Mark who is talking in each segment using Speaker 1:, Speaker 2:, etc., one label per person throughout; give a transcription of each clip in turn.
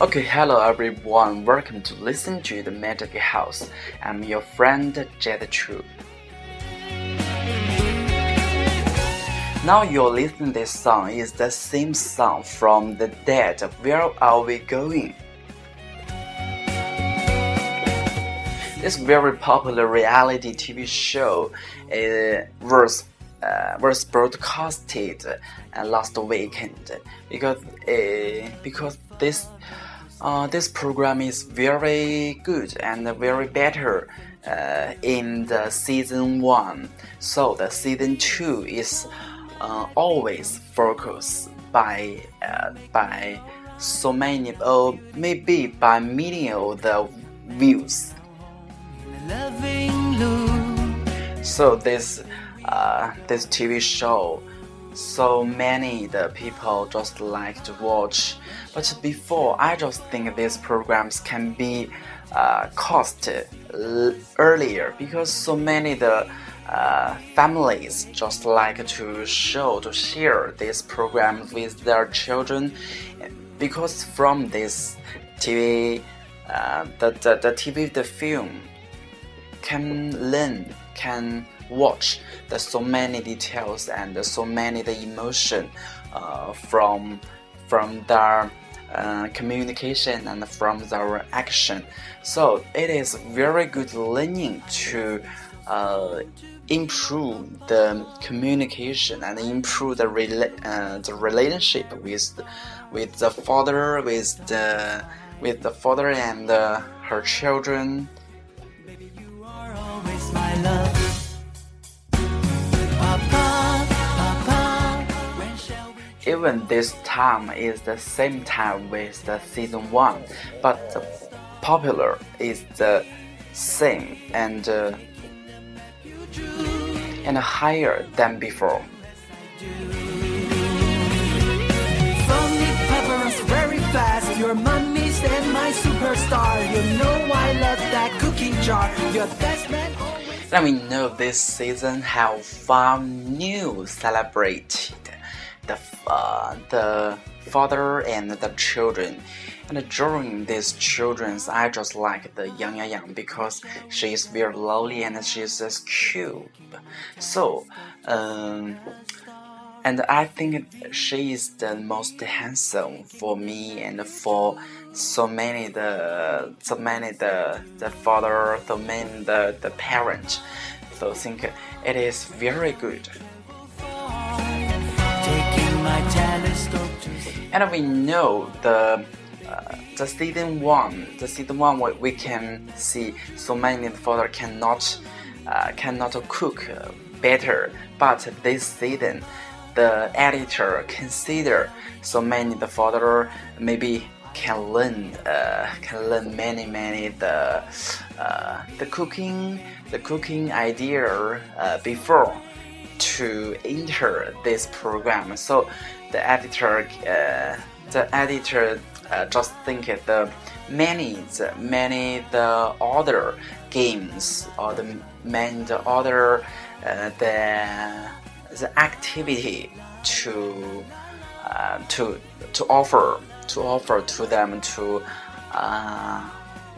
Speaker 1: Okay, hello everyone. Welcome to listen to the Magic House. I'm your friend Jet Chu. Now you're listening this song is the same song from the Dad. Where are we going? This very popular reality TV show uh, was uh, was broadcasted uh, last weekend because uh, because this uh, this program is very good and very better uh, in the season one. So the season two is uh, always focused by uh, by so many or maybe by million of the views. So this uh, this TV show, so many the people just like to watch. But before, I just think these programs can be uh, cost earlier because so many the uh, families just like to show to share this program with their children because from this TV uh, the, the, the TV the film can learn, can watch. The so many details and so many the emotion uh, from from their uh, communication and from their action. So it is very good learning to uh, improve the communication and improve the rela uh, the relationship with with the father with the with the father and uh, her children even this time is the same time with the season one, but the popular is the same and uh, and higher than before. Your mummy's and my superstar. You know I love that cookie jar. Your best man. Let me know this season have five new celebrated the uh, the father and the children. And during these children's, I just like the Yang Yang Yang because she is very lovely and she is just cute. So, um, and I think she is the most handsome for me and for so many the so many the the father, so many the the parent. So I think it is very good. And we know the uh, the season one, the season one we, we can see so many father cannot uh, cannot cook better, but this season the editor consider so many the father maybe can learn uh, can learn many many the uh, the cooking the cooking idea uh, before to enter this program. So the editor, uh, the editor uh, just think the many, the many the other games or the many the other uh, the the activity to uh, to to offer to offer to them to uh,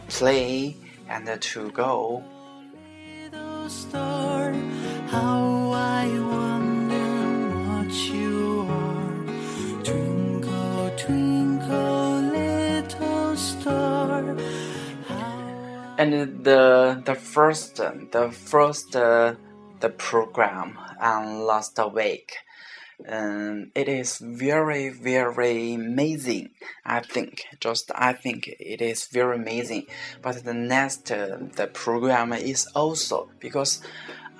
Speaker 1: play and to go. And the the first the first uh, the program on last week um, it is very very amazing i think. Just i think it is very amazing. But the next uh, the program is also because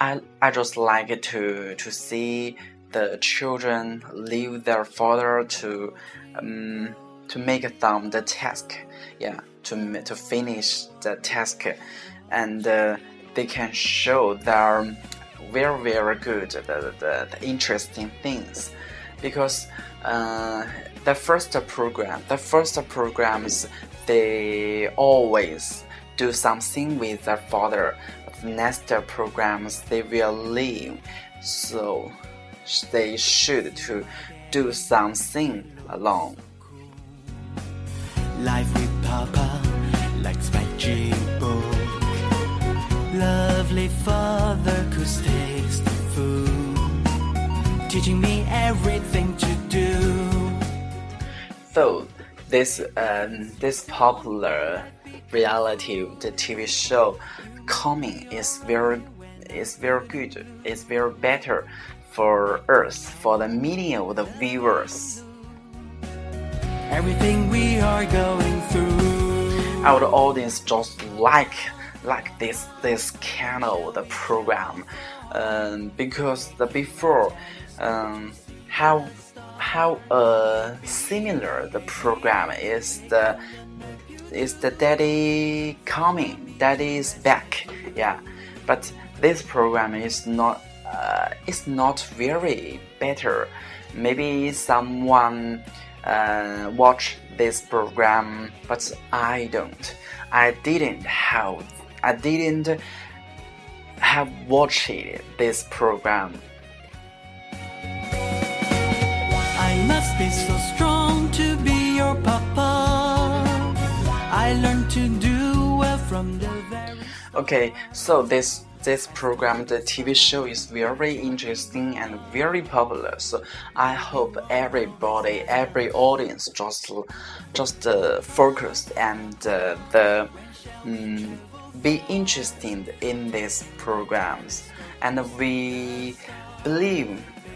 Speaker 1: i i just like to to see the children leave their father to um, to make them the task. Yeah to to finish the task. And uh, they can show their very very good the, the, the interesting things. Because uh, the first program the first programs they always do something with their father the next programs they will leave so they should to do something alone
Speaker 2: Life with Papa, like magic book. Lovely father cooks tasty food, teaching me everything to do.
Speaker 1: So this um, this popular reality the TV show coming is very is very good. It's very better for us for the media of the viewers.
Speaker 2: Everything we are going through.
Speaker 1: Our audience just like like this this kind of the program, um, because the before um, how how uh, similar the program is the is the daddy coming daddy is back yeah. But this program is not uh, is not very better. Maybe someone uh, watch this program but i don't. I didn't have i didn't have watched this program.
Speaker 2: I must be from the very
Speaker 1: Okay, so this this program, the TV show is very interesting and very popular. So I hope everybody, every audience, just just uh, focused and uh, the um, be interested in these programs. And we believe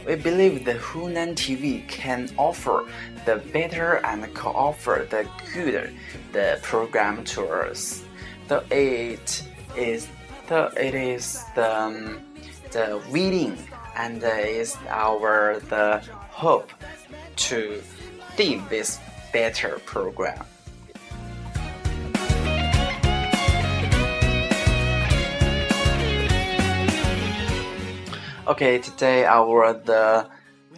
Speaker 1: we believe the Hunan TV can offer the better and can offer the good the program to us. The it is the it is the um, the reading and is our the hope to see this better program. Okay, today our the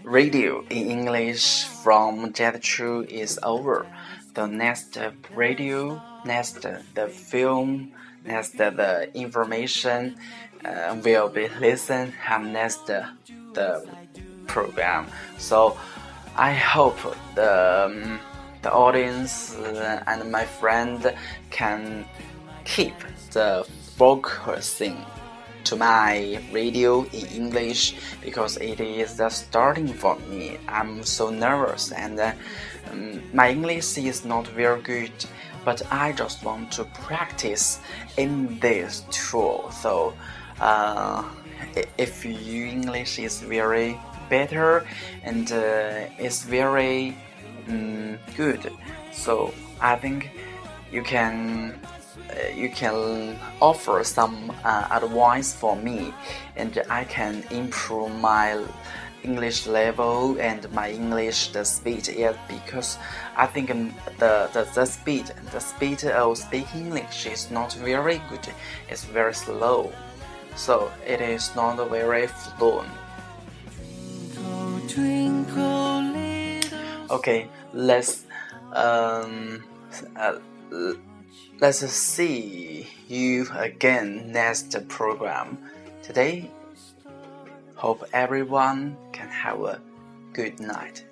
Speaker 1: radio in English from Jet Chu is over. The next radio, next the film, next the information uh, will be listened and next the program. So I hope the um, the audience uh, and my friend can keep the focusing to my radio in English because it is the starting for me. I'm so nervous and uh, um, my English is not very good, but I just want to practice in this tool. So, uh, if your English is very better and uh, it's very um, good, so I think you can uh, you can offer some uh, advice for me and I can improve my English level and my English the speed yeah, because I think um, the, the, the speed the speed of speaking English is not very good. It's very slow. So it is not very fluent. Okay let's um uh, Let's see you again next program. Today, Hope everyone can have a good night.